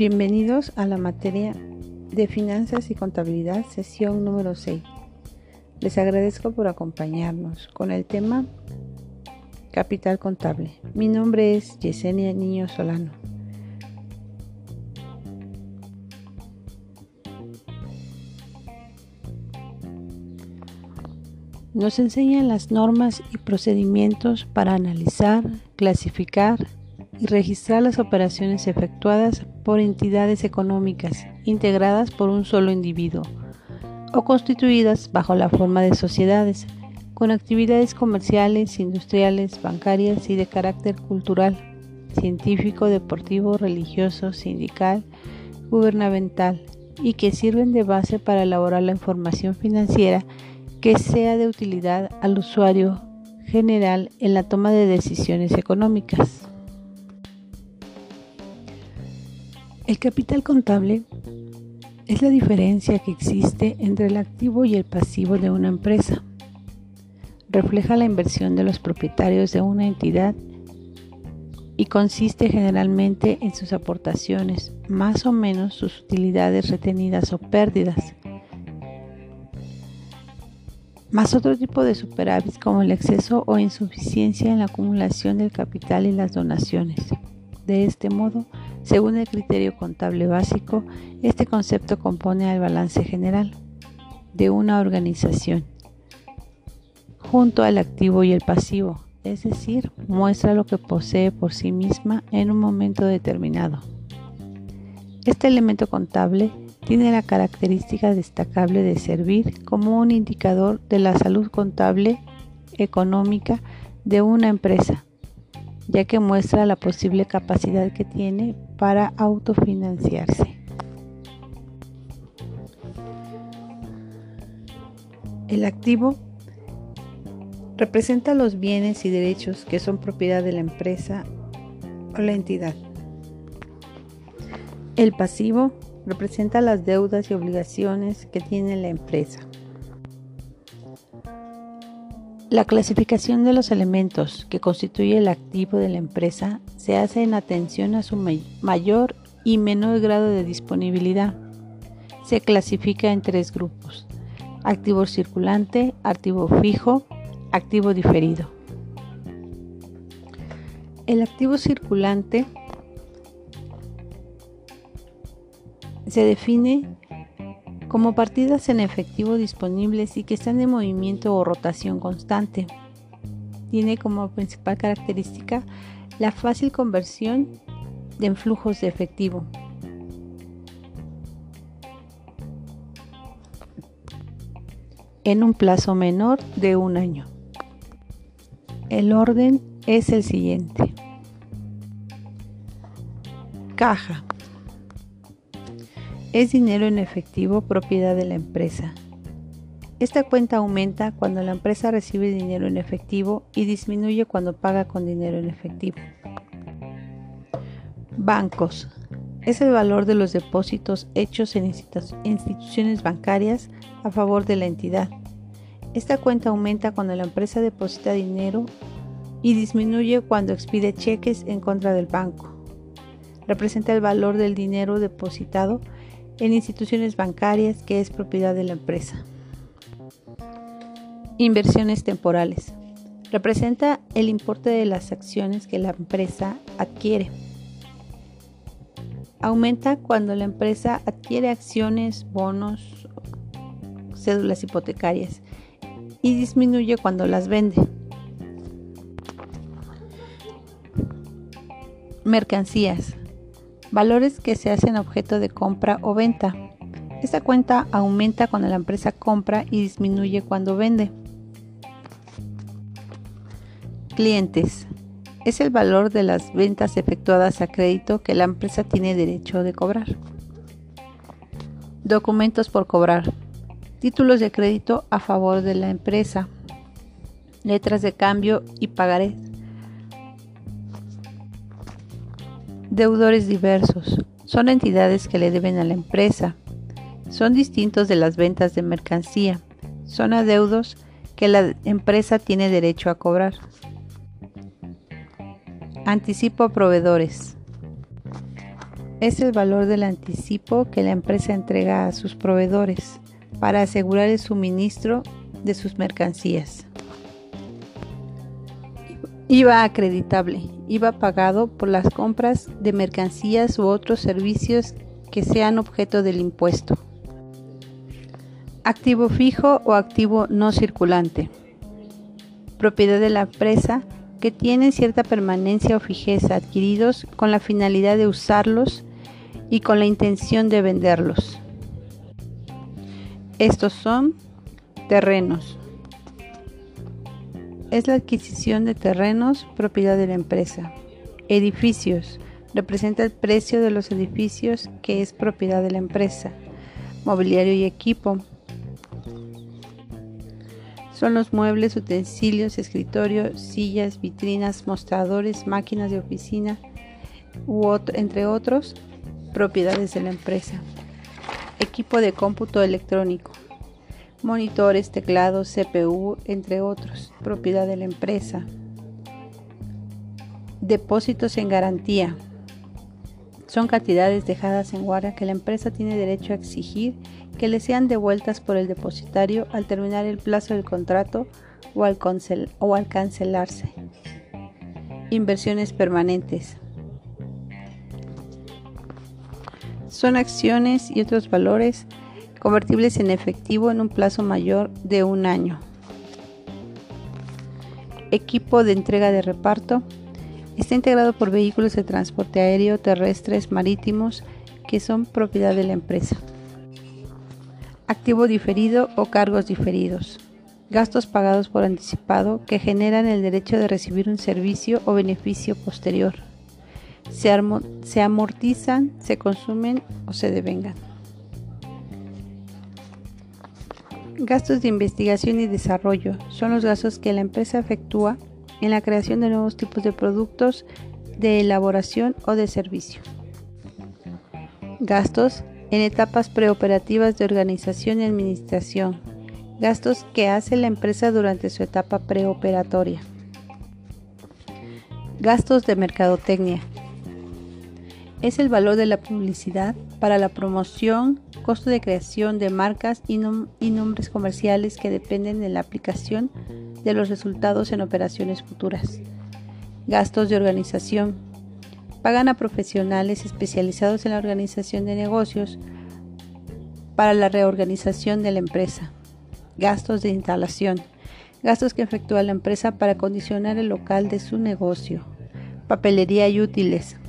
Bienvenidos a la materia de finanzas y contabilidad, sesión número 6. Les agradezco por acompañarnos con el tema capital contable. Mi nombre es Yesenia Niño Solano. Nos enseñan las normas y procedimientos para analizar, clasificar, y registrar las operaciones efectuadas por entidades económicas integradas por un solo individuo o constituidas bajo la forma de sociedades con actividades comerciales, industriales, bancarias y de carácter cultural, científico, deportivo, religioso, sindical, gubernamental y que sirven de base para elaborar la información financiera que sea de utilidad al usuario general en la toma de decisiones económicas. El capital contable es la diferencia que existe entre el activo y el pasivo de una empresa. Refleja la inversión de los propietarios de una entidad y consiste generalmente en sus aportaciones, más o menos sus utilidades retenidas o pérdidas, más otro tipo de superávit como el exceso o insuficiencia en la acumulación del capital y las donaciones. De este modo, según el criterio contable básico, este concepto compone al balance general de una organización junto al activo y el pasivo, es decir, muestra lo que posee por sí misma en un momento determinado. Este elemento contable tiene la característica destacable de servir como un indicador de la salud contable económica de una empresa ya que muestra la posible capacidad que tiene para autofinanciarse. El activo representa los bienes y derechos que son propiedad de la empresa o la entidad. El pasivo representa las deudas y obligaciones que tiene la empresa. La clasificación de los elementos que constituye el activo de la empresa se hace en atención a su mayor y menor grado de disponibilidad. Se clasifica en tres grupos. Activo circulante, activo fijo, activo diferido. El activo circulante se define como partidas en efectivo disponibles y que están en movimiento o rotación constante. Tiene como principal característica la fácil conversión de flujos de efectivo. en un plazo menor de un año. El orden es el siguiente. Caja es dinero en efectivo propiedad de la empresa. Esta cuenta aumenta cuando la empresa recibe dinero en efectivo y disminuye cuando paga con dinero en efectivo. Bancos. Es el valor de los depósitos hechos en instituciones bancarias a favor de la entidad. Esta cuenta aumenta cuando la empresa deposita dinero y disminuye cuando expide cheques en contra del banco. Representa el valor del dinero depositado en instituciones bancarias que es propiedad de la empresa. Inversiones temporales. Representa el importe de las acciones que la empresa adquiere. Aumenta cuando la empresa adquiere acciones, bonos, cédulas hipotecarias y disminuye cuando las vende. Mercancías valores que se hacen objeto de compra o venta. Esta cuenta aumenta cuando la empresa compra y disminuye cuando vende. Clientes. Es el valor de las ventas efectuadas a crédito que la empresa tiene derecho de cobrar. Documentos por cobrar. Títulos de crédito a favor de la empresa. Letras de cambio y pagarés. Deudores diversos. Son entidades que le deben a la empresa. Son distintos de las ventas de mercancía. Son adeudos que la empresa tiene derecho a cobrar. Anticipo a proveedores. es el valor del anticipo que la empresa entrega a sus proveedores para asegurar el suministro de sus mercancías. IVA acreditable, IVA pagado por las compras de mercancías u otros servicios que sean objeto del impuesto. Activo fijo o activo no circulante. Propiedad de la empresa que tienen cierta permanencia o fijeza adquiridos con la finalidad de usarlos y con la intención de venderlos. Estos son terrenos. Es la adquisición de terrenos propiedad de la empresa. Edificios. Representa el precio de los edificios que es propiedad de la empresa. Mobiliario y equipo. Son los muebles, utensilios, escritorios, sillas, vitrinas, mostradores, máquinas de oficina, entre otros, propiedades de la empresa. Equipo de cómputo electrónico. Monitores, teclados, CPU, entre otros, propiedad de la empresa. Depósitos en garantía. Son cantidades dejadas en guardia que la empresa tiene derecho a exigir que le sean devueltas por el depositario al terminar el plazo del contrato o al, o al cancelarse. Inversiones permanentes. Son acciones y otros valores convertibles en efectivo en un plazo mayor de un año. Equipo de entrega de reparto. Está integrado por vehículos de transporte aéreo, terrestres, marítimos, que son propiedad de la empresa activo diferido o cargos diferidos, gastos pagados por anticipado que generan el derecho de recibir un servicio o beneficio posterior. Se, se amortizan, se consumen o se devengan. Gastos de investigación y desarrollo son los gastos que la empresa efectúa en la creación de nuevos tipos de productos de elaboración o de servicio. Gastos en etapas preoperativas de organización y administración, gastos que hace la empresa durante su etapa preoperatoria. Gastos de mercadotecnia. Es el valor de la publicidad para la promoción, costo de creación de marcas y, nombres comerciales que dependen de la aplicación de los resultados en operaciones futuras. Gastos de organización pagan a profesionales especializados en la organización de negocios para la reorganización de la empresa. Gastos de instalación. Gastos que efectúa la empresa para condicionar el local de su negocio. Papelería y útiles.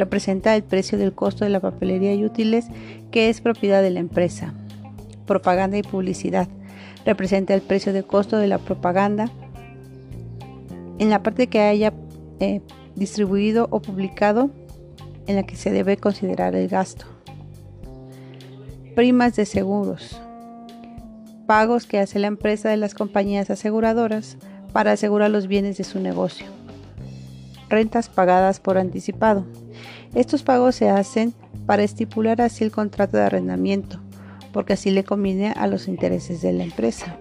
Representa el precio del costo de la papelería y útiles que es propiedad de la empresa. Propaganda y publicidad. Representa el precio de costo de la propaganda en la parte que haya eh, distribuido o publicado en la que se debe considerar el gasto. Primas de seguros. Pagos que hace la empresa de las compañías aseguradoras para asegurar los bienes de su negocio. Rentas pagadas por anticipado. Estos pagos se hacen para estipular así el contrato de arrendamiento, porque así le conviene a los intereses de la empresa.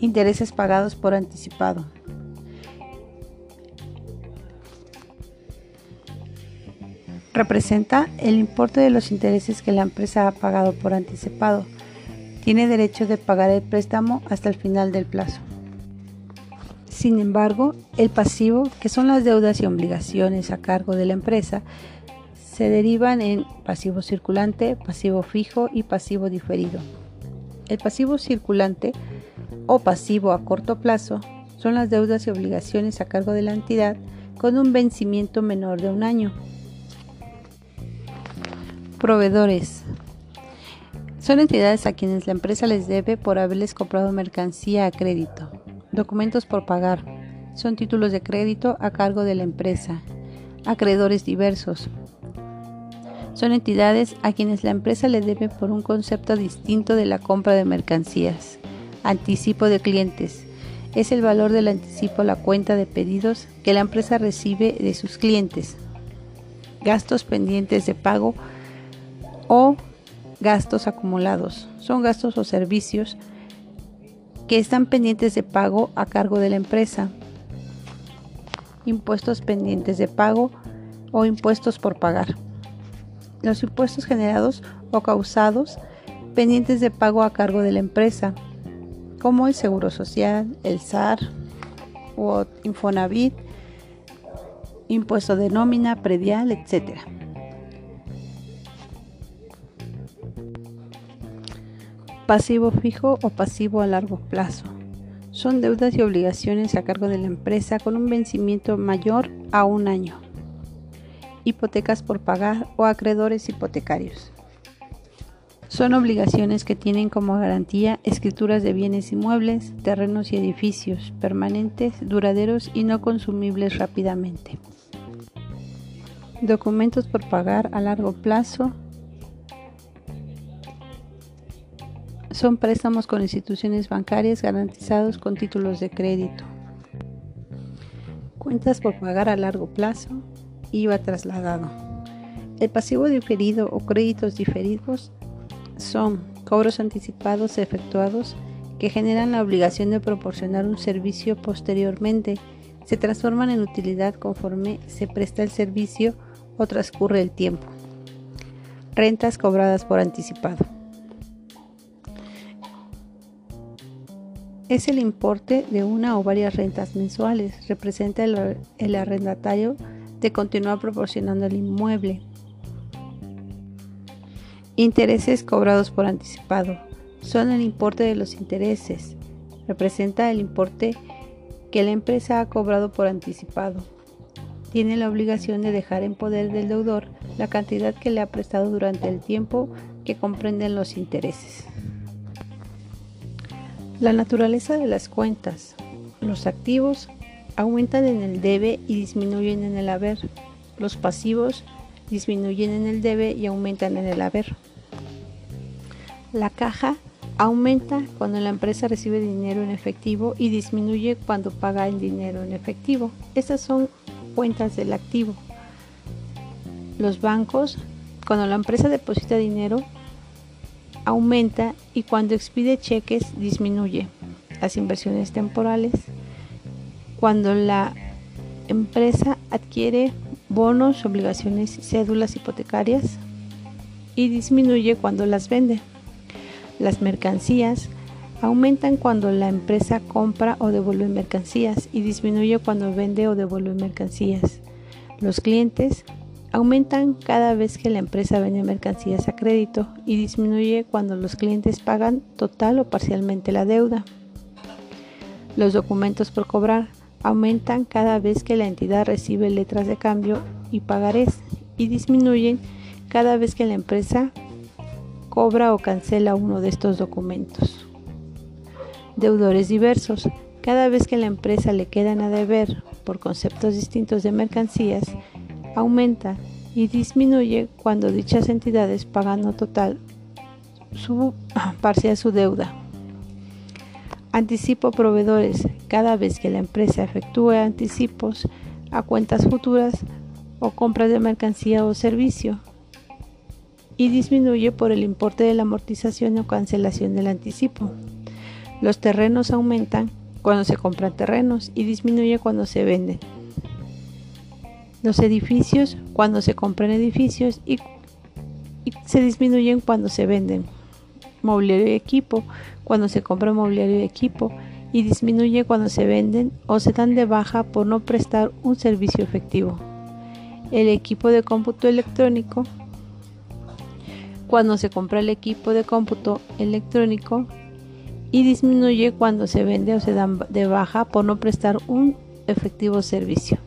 Intereses pagados por anticipado. representa el importe de los intereses que la empresa ha pagado por anticipado. Tiene derecho de pagar el préstamo hasta el final del plazo. Sin embargo, el pasivo, que son las deudas y obligaciones a cargo de la empresa, se derivan en pasivo circulante, pasivo fijo y pasivo diferido. El pasivo circulante o pasivo a corto plazo son las deudas y obligaciones a cargo de la entidad con un vencimiento menor de un año Proveedores. Son entidades a quienes la empresa les debe por haberles comprado mercancía a crédito. Documentos por pagar. Son títulos de crédito a cargo de la empresa. Acreedores diversos. Son entidades a quienes la empresa le debe por un concepto distinto de la compra de mercancías. Anticipo de clientes. Es el valor del anticipo a la cuenta de pedidos que la empresa recibe de sus clientes. Gastos pendientes de pago o gastos acumulados. Son gastos o servicios que están pendientes de pago a cargo de la empresa. Impuestos pendientes de pago o impuestos por pagar. los impuestos generados o causados pendientes de pago a cargo de la empresa, como el Seguro Social, el SAR o Infonavit, impuesto de nómina, predial, etc. Pasivo fijo o pasivo a largo plazo. Son deudas y obligaciones a cargo de la empresa con un vencimiento mayor a un año hipotecas por pagar o acreedores hipotecarios. Son obligaciones que tienen como garantía escrituras de bienes inmuebles, terrenos y edificios permanentes, duraderos y no consumibles rápidamente. Documentos por pagar a largo plazo son préstamos con instituciones bancarias garantizados con títulos de crédito. Cuentas por pagar a largo plazo IVA trasladado. El pasivo diferido o créditos diferidos son cobros anticipados efectuados que generan la obligación de proporcionar un servicio posteriormente. Se transforman en utilidad conforme se presta el servicio o transcurre el tiempo. Rentas cobradas por anticipado. Es el importe de una o varias rentas mensuales. Representa el, arrendatario de continuar proporcionando el inmueble. Intereses cobrados por anticipado. Son el importe de los intereses. Representa el importe que la empresa ha cobrado por anticipado. Tiene la obligación de dejar en poder del deudor la cantidad que le ha prestado durante el tiempo que comprenden los intereses. La naturaleza de las cuentas. Los activos aumentan en el debe y disminuyen en el haber. Los pasivos disminuyen en el debe y aumentan en el haber. La caja aumenta cuando la empresa recibe dinero en efectivo y disminuye cuando paga en dinero en efectivo. Estas son cuentas del activo. Los bancos, cuando la empresa deposita dinero, aumenta y cuando expide cheques disminuye. Las inversiones temporales cuando la empresa adquiere bonos, obligaciones cédulas hipotecarias y disminuye cuando las vende. Las mercancías aumentan cuando la empresa compra o devuelve mercancías y disminuye cuando vende o devuelve mercancías. Los clientes aumentan cada vez que la empresa vende mercancías a crédito y disminuye cuando los clientes pagan total o parcialmente la deuda. Los documentos por cobrar aumentan cada vez que la entidad recibe letras de cambio y pagarés y disminuyen cada vez que la empresa cobra o cancela uno de estos documentos. Deudores diversos. Cada vez que la empresa le quedan a deber por conceptos distintos de mercancías, aumenta y disminuye cuando dichas entidades pagan o total su parcial su deuda. Anticipo proveedores. Cada vez que la empresa efectúe anticipos a cuentas futuras o compras de mercancía o servicio y disminuye por el importe de la amortización o cancelación del anticipo. Los terrenos aumentan cuando se compran terrenos y disminuye cuando se venden. Los edificios cuando se compran edificios y, se disminuyen cuando se venden mobiliario y equipo cuando se compra mobiliario y equipo y disminuye cuando se venden o se dan de baja por no prestar un servicio efectivo. El equipo de cómputo electrónico cuando se compra el equipo de cómputo electrónico y disminuye cuando se vende o se dan de baja por no prestar un efectivo servicio.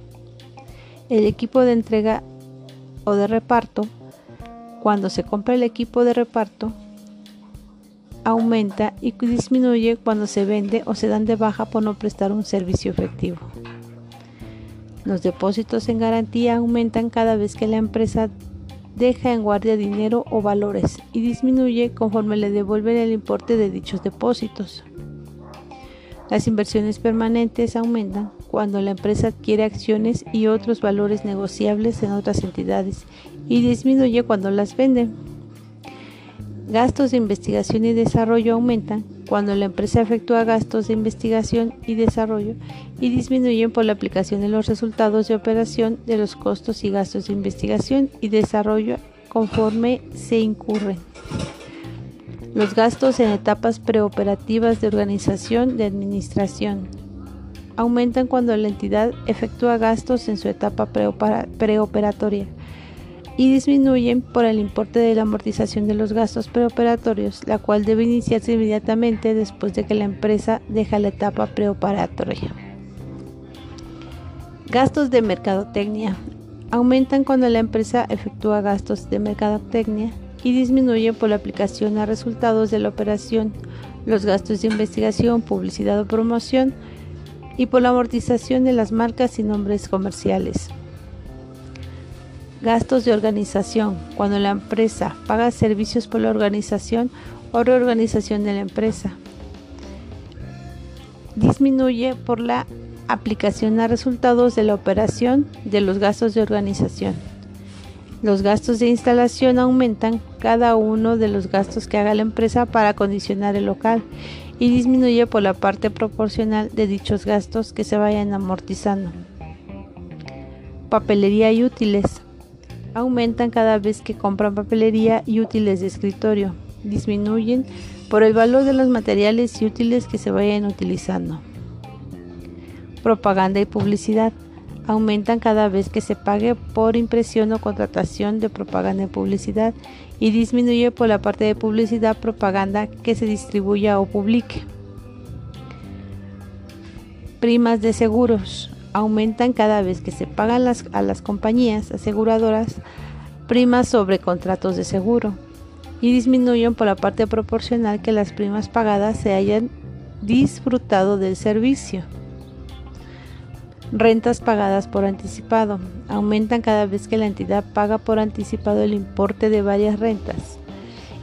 El equipo de entrega o de reparto cuando se compra el equipo de reparto aumenta y disminuye cuando se vende o se dan de baja por no prestar un servicio efectivo. Los depósitos en garantía aumentan cada vez que la empresa deja en guardia dinero o valores y disminuye conforme le devuelven el importe de dichos depósitos. Las inversiones permanentes aumentan cuando la empresa adquiere acciones y otros valores negociables en otras entidades y disminuye cuando las vende. Gastos de investigación y desarrollo aumentan cuando la empresa efectúa gastos de investigación y desarrollo y disminuyen por la aplicación de los resultados de operación de los costos y gastos de investigación y desarrollo conforme se incurren. Los gastos en etapas preoperativas de organización de administración aumentan cuando la entidad efectúa gastos en su etapa preoperatoria y disminuyen por el importe de la amortización de los gastos preoperatorios, la cual debe iniciarse inmediatamente después de que la empresa deja la etapa preoperatoria. Gastos de mercadotecnia. Aumentan cuando la empresa efectúa gastos de mercadotecnia y disminuyen por la aplicación a resultados de la operación, los gastos de investigación, publicidad o promoción y por la amortización de las marcas y nombres comerciales. Gastos de organización. Cuando la empresa paga servicios por la organización o reorganización de la empresa. Disminuye por la aplicación a resultados de la operación de los gastos de organización. Los gastos de instalación aumentan cada uno de los gastos que haga la empresa para acondicionar el local y disminuye por la parte proporcional de dichos gastos que se vayan amortizando. Papelería y útiles aumentan cada vez que compran papelería y útiles de escritorio. Disminuyen por el valor de los materiales y útiles que se vayan utilizando. Propaganda y publicidad aumentan cada vez que se pague por impresión o contratación de propaganda y publicidad y disminuye por la parte de publicidad propaganda que se distribuya o publique. Primas de seguros aumentan cada vez que se pagan a las compañías aseguradoras primas sobre contratos de seguro y disminuyen por la parte proporcional que las primas pagadas se hayan disfrutado del servicio. Rentas pagadas por anticipado. Aumentan cada vez que la entidad paga por anticipado el importe de varias rentas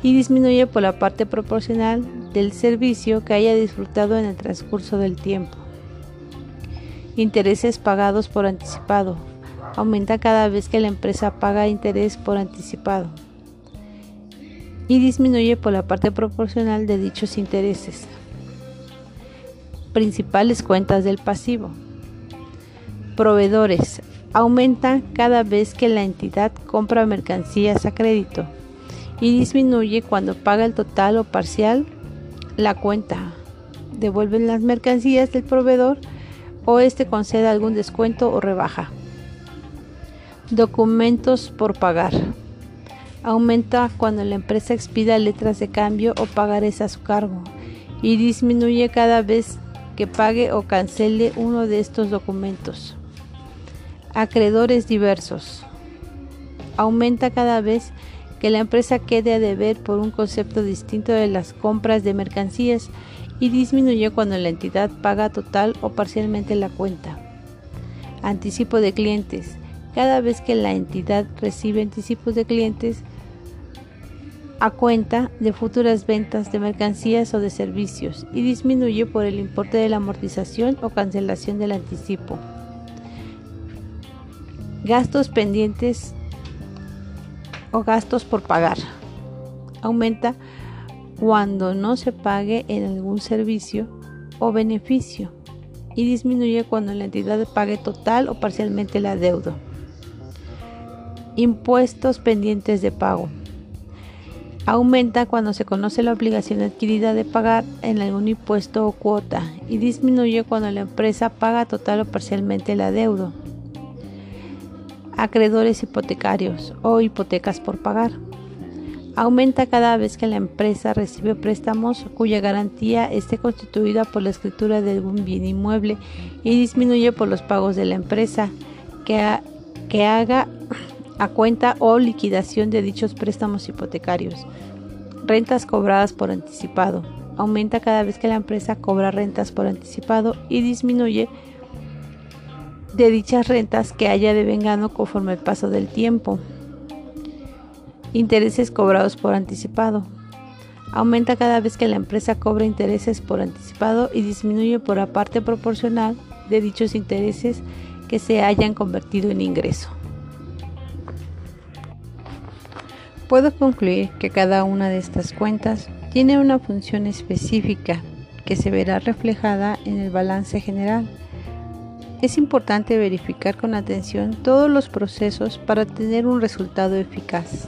y disminuye por la parte proporcional del servicio que haya disfrutado en el transcurso del tiempo. Intereses pagados por anticipado. Aumenta cada vez que la empresa paga interés por anticipado y disminuye por la parte proporcional de dichos intereses. Principales cuentas del pasivo. Proveedores. Aumenta cada vez que la entidad compra mercancías a crédito y disminuye cuando paga el total o parcial la cuenta. Devuelven las mercancías del proveedor o este concede algún descuento o rebaja. Documentos por pagar. Aumenta cuando la empresa expida letras de cambio o pagarés a su cargo y disminuye cada vez que pague o cancele uno de estos documentos. Acreedores diversos. Aumenta cada vez que la empresa quede a deber por un concepto distinto de las compras de mercancías y disminuye cuando la entidad paga total o parcialmente la cuenta. Anticipo de clientes. Cada vez que la entidad recibe anticipos de clientes a cuenta de futuras ventas de mercancías o de servicios y disminuye por el importe de la amortización o cancelación del anticipo. Gastos pendientes o gastos por pagar. Aumenta cuando no se pague en algún servicio o beneficio y disminuye cuando la entidad pague total o parcialmente la deuda. Impuestos pendientes de pago. Aumenta cuando se conoce la obligación adquirida de pagar en algún impuesto o cuota y disminuye cuando la empresa paga total o parcialmente la deuda. Acreedores hipotecarios o hipotecas por pagar aumenta cada vez que la empresa recibe préstamos cuya garantía esté constituida por la escritura de algún bien inmueble y disminuye por los pagos de la empresa que, que haga a cuenta o liquidación de dichos préstamos hipotecarios. Rentas cobradas por anticipado. Aumenta cada vez que la empresa cobra rentas por anticipado y disminuye de dichas rentas que haya devengado conforme el paso del tiempo. Intereses cobrados por anticipado. Aumenta cada vez que la empresa cobra intereses por anticipado y disminuye por la parte proporcional de dichos intereses que se hayan convertido en ingreso. Puedo concluir que cada una de estas cuentas tiene una función específica que se verá reflejada en el balance general es importante verificar con atención todos los procesos para tener un resultado eficaz.